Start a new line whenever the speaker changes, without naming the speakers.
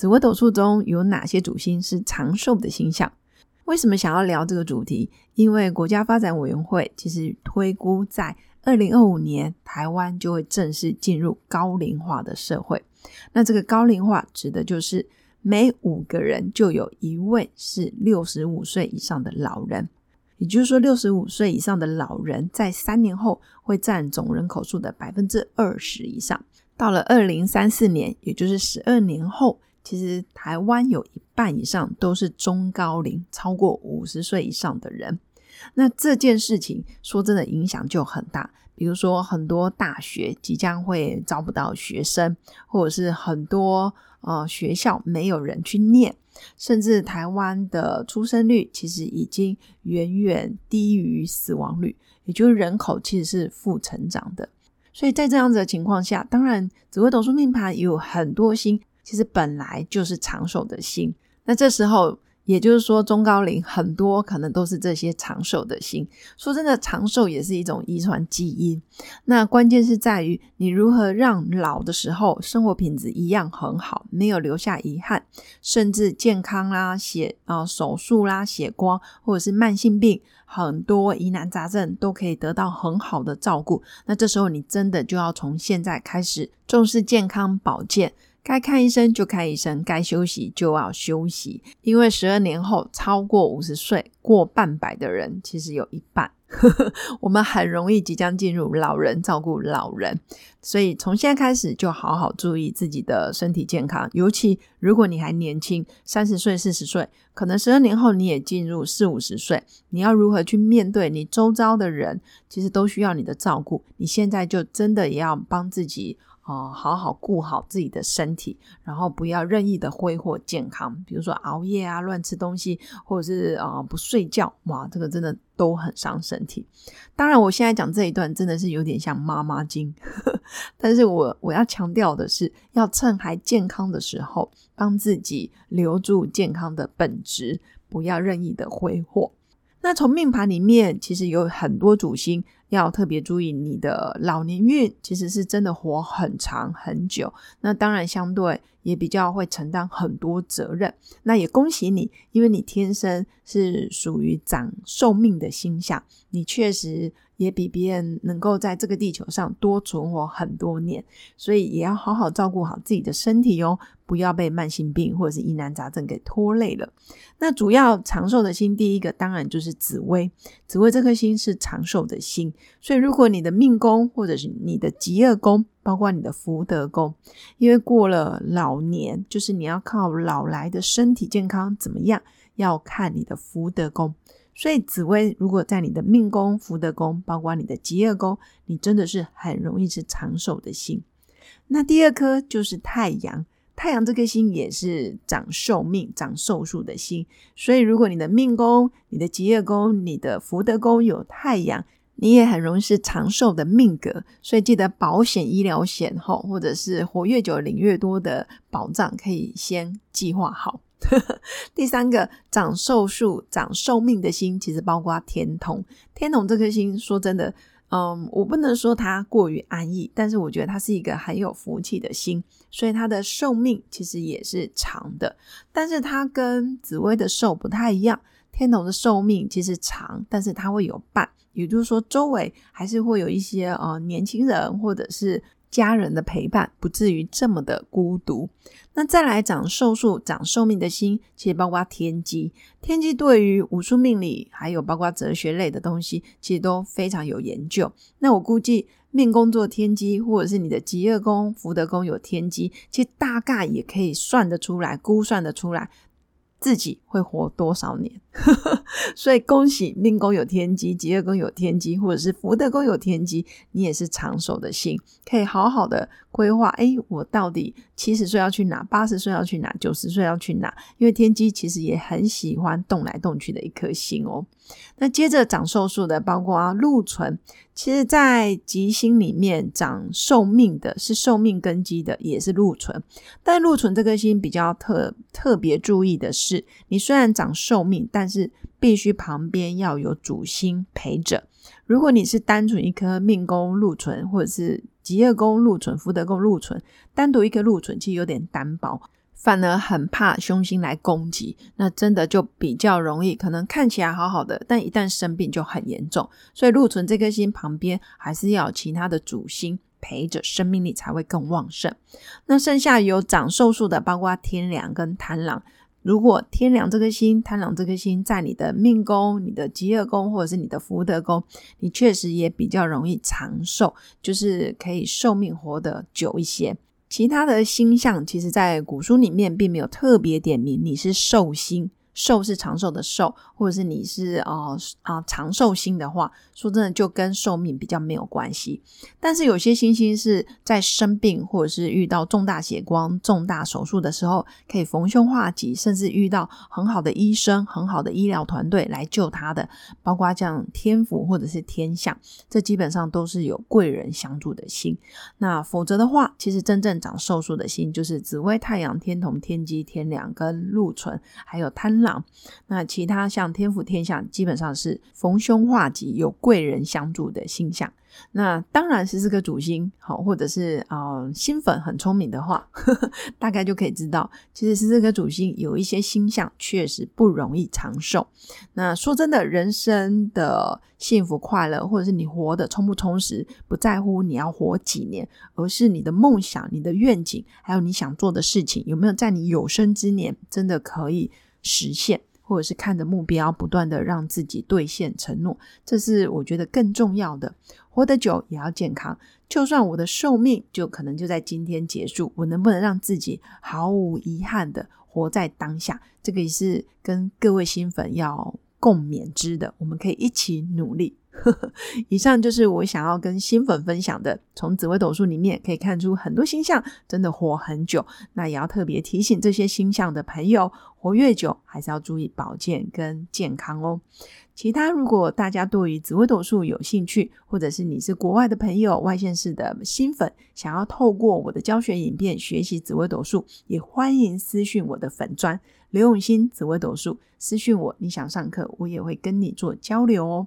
紫微斗数中有哪些主星是长寿的星象？为什么想要聊这个主题？因为国家发展委员会其实推估在二零二五年，台湾就会正式进入高龄化的社会。那这个高龄化指的就是每五个人就有一位是六十五岁以上的老人。也就是说，六十五岁以上的老人在三年后会占总人口数的百分之二十以上。到了二零三四年，也就是十二年后。其实台湾有一半以上都是中高龄，超过五十岁以上的人。那这件事情说真的影响就很大。比如说，很多大学即将会招不到学生，或者是很多呃学校没有人去念，甚至台湾的出生率其实已经远远低于死亡率，也就是人口其实是负成长的。所以在这样子的情况下，当然紫微斗数命盘有很多星。其实本来就是长寿的心，那这时候也就是说中高龄很多可能都是这些长寿的心。说真的，长寿也是一种遗传基因。那关键是在于你如何让老的时候生活品质一样很好，没有留下遗憾，甚至健康啦、血啊手术啦、血光或者是慢性病很多疑难杂症都可以得到很好的照顾。那这时候你真的就要从现在开始重视健康保健。该看医生就看医生，该休息就要休息，因为十二年后超过五十岁过半百的人，其实有一半，我们很容易即将进入老人照顾老人，所以从现在开始就好好注意自己的身体健康，尤其如果你还年轻，三十岁、四十岁，可能十二年后你也进入四五十岁，你要如何去面对你周遭的人，其实都需要你的照顾，你现在就真的也要帮自己。哦，好好顾好自己的身体，然后不要任意的挥霍健康，比如说熬夜啊、乱吃东西，或者是啊不睡觉，哇，这个真的都很伤身体。当然，我现在讲这一段真的是有点像妈妈经，但是我我要强调的是，要趁还健康的时候，帮自己留住健康的本质，不要任意的挥霍。那从命盘里面，其实有很多主星。要特别注意你的老年运，其实是真的活很长很久。那当然相对也比较会承担很多责任。那也恭喜你，因为你天生是属于长寿命的星象，你确实也比别人能够在这个地球上多存活很多年。所以也要好好照顾好自己的身体哦，不要被慢性病或者是疑难杂症给拖累了。那主要长寿的星，第一个当然就是紫薇。紫薇这颗星是长寿的星。所以，如果你的命宫或者是你的吉业宫，包括你的福德宫，因为过了老年，就是你要靠老来的身体健康怎么样，要看你的福德宫。所以，紫薇如果在你的命宫、福德宫，包括你的吉业宫，你真的是很容易是长寿的星。那第二颗就是太阳，太阳这颗星也是长寿命、长寿数的星。所以，如果你的命宫、你的吉业宫、你的福德宫有太阳，你也很容易是长寿的命格，所以记得保险、医疗险哈，或者是活越久领越多的保障，可以先计划好。第三个长寿数、长寿命的星，其实包括天同。天同这颗星，说真的，嗯，我不能说它过于安逸，但是我觉得它是一个很有福气的星，所以它的寿命其实也是长的。但是它跟紫薇的寿不太一样，天同的寿命其实长，但是它会有伴。也就是说，周围还是会有一些呃年轻人或者是家人的陪伴，不至于这么的孤独。那再来长寿数、长寿命的心，其实包括天机。天机对于武术命理，还有包括哲学类的东西，其实都非常有研究。那我估计命宫做天机，或者是你的吉业宫、福德宫有天机，其实大概也可以算得出来，估算得出来。自己会活多少年？所以恭喜命宫有天机，吉业宫有天机，或者是福德宫有天机，你也是长寿的星，可以好好的规划。哎，我到底七十岁要去哪？八十岁要去哪？九十岁要去哪？因为天机其实也很喜欢动来动去的一颗星哦。那接着长寿数的，包括啊禄存，其实在吉星里面长寿命的是寿命根基的，也是禄存。但禄存这颗星比较特特别注意的是，你虽然长寿命，但是必须旁边要有主星陪着。如果你是单纯一颗命宫禄存，或者是吉业宫禄存、福德宫禄存，单独一颗禄存，其实有点单薄。反而很怕凶星来攻击，那真的就比较容易，可能看起来好好的，但一旦生病就很严重。所以禄存这颗星旁边还是要有其他的主星陪着，生命力才会更旺盛。那剩下有长寿数的，包括天梁跟贪狼。如果天梁这颗星、贪狼这颗星在你的命宫、你的吉业宫或者是你的福德宫，你确实也比较容易长寿，就是可以寿命活得久一些。其他的星象，其实在古书里面并没有特别点名你是寿星。寿是长寿的寿，或者是你是啊啊长寿星的话，说真的就跟寿命比较没有关系。但是有些星星是在生病或者是遇到重大血光、重大手术的时候，可以逢凶化吉，甚至遇到很好的医生、很好的医疗团队来救他的，包括像天府或者是天象，这基本上都是有贵人相助的星。那否则的话，其实真正长寿数的星就是紫微、太阳、天同、天机、天梁跟禄存，还有贪。朗，那其他像天府天象，基本上是逢凶化吉，有贵人相助的星象。那当然是这个主星好，或者是啊新粉很聪明的话，大概就可以知道，其实是这个主星有一些星象确实不容易长寿。那说真的，人生的幸福快乐，或者是你活得充不充实，不在乎你要活几年，而是你的梦想、你的愿景，还有你想做的事情，有没有在你有生之年真的可以实现。或者是看着目标，不断的让自己兑现承诺，这是我觉得更重要的。活得久也要健康，就算我的寿命就可能就在今天结束，我能不能让自己毫无遗憾的活在当下？这个也是跟各位新粉要共勉之的，我们可以一起努力。以上就是我想要跟新粉分享的。从紫微斗数里面可以看出很多星象真的活很久，那也要特别提醒这些星象的朋友，活越久还是要注意保健跟健康哦。其他如果大家对于紫微斗数有兴趣，或者是你是国外的朋友、外县市的新粉，想要透过我的教学影片学习紫微斗数，也欢迎私讯我的粉砖刘永新紫微斗数私讯我，你想上课，我也会跟你做交流哦。